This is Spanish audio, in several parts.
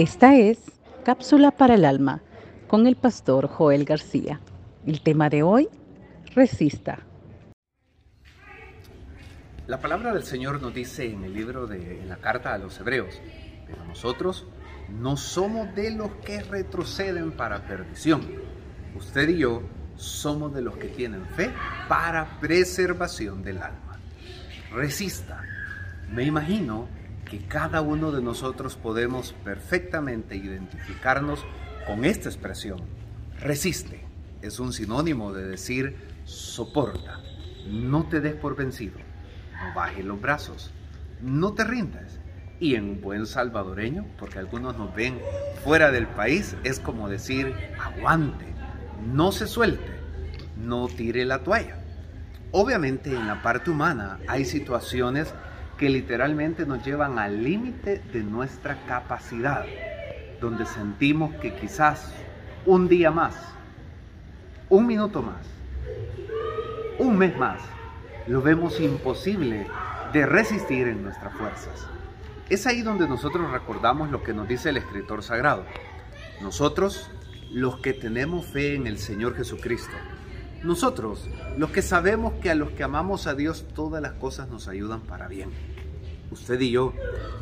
Esta es Cápsula para el Alma con el pastor Joel García. El tema de hoy, resista. La palabra del Señor nos dice en el libro de en la carta a los hebreos, pero nosotros no somos de los que retroceden para perdición. Usted y yo somos de los que tienen fe para preservación del alma. Resista. Me imagino que cada uno de nosotros podemos perfectamente identificarnos con esta expresión. Resiste es un sinónimo de decir soporta, no te des por vencido, no bajes los brazos, no te rindas. Y en buen salvadoreño, porque algunos nos ven fuera del país, es como decir aguante, no se suelte, no tire la toalla. Obviamente en la parte humana hay situaciones que literalmente nos llevan al límite de nuestra capacidad, donde sentimos que quizás un día más, un minuto más, un mes más, lo vemos imposible de resistir en nuestras fuerzas. Es ahí donde nosotros recordamos lo que nos dice el escritor sagrado. Nosotros, los que tenemos fe en el Señor Jesucristo, nosotros, los que sabemos que a los que amamos a Dios todas las cosas nos ayudan para bien. Usted y yo,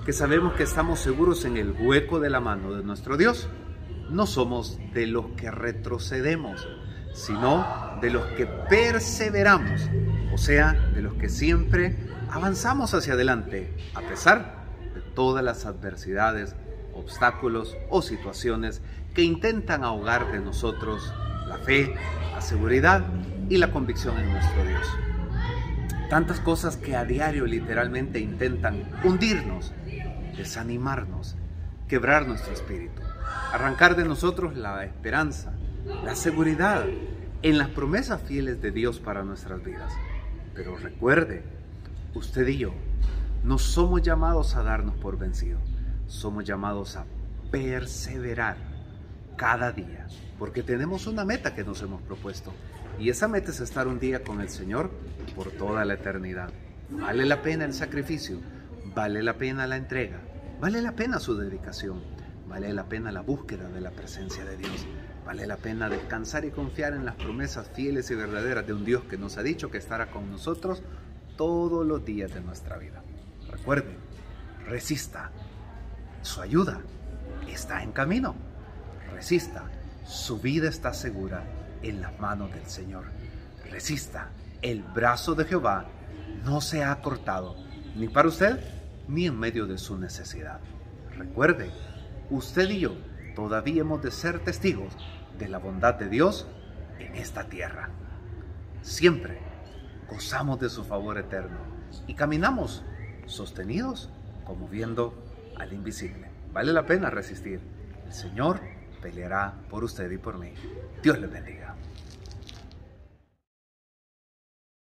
que sabemos que estamos seguros en el hueco de la mano de nuestro Dios, no somos de los que retrocedemos, sino de los que perseveramos, o sea, de los que siempre avanzamos hacia adelante, a pesar de todas las adversidades, obstáculos o situaciones que intentan ahogar de nosotros la fe, la seguridad y la convicción en nuestro Dios. Tantas cosas que a diario literalmente intentan hundirnos, desanimarnos, quebrar nuestro espíritu, arrancar de nosotros la esperanza, la seguridad en las promesas fieles de Dios para nuestras vidas. Pero recuerde, usted y yo no somos llamados a darnos por vencidos, somos llamados a perseverar cada día, porque tenemos una meta que nos hemos propuesto. Y esa meta es estar un día con el Señor por toda la eternidad. Vale la pena el sacrificio, vale la pena la entrega, vale la pena su dedicación, vale la pena la búsqueda de la presencia de Dios, vale la pena descansar y confiar en las promesas fieles y verdaderas de un Dios que nos ha dicho que estará con nosotros todos los días de nuestra vida. Recuerde, resista, su ayuda está en camino resista, su vida está segura en las manos del Señor. Resista, el brazo de Jehová no se ha cortado, ni para usted, ni en medio de su necesidad. Recuerde, usted y yo todavía hemos de ser testigos de la bondad de Dios en esta tierra. Siempre gozamos de su favor eterno y caminamos sostenidos como viendo al invisible. Vale la pena resistir. El Señor peleará por usted y por mí. Dios le bendiga.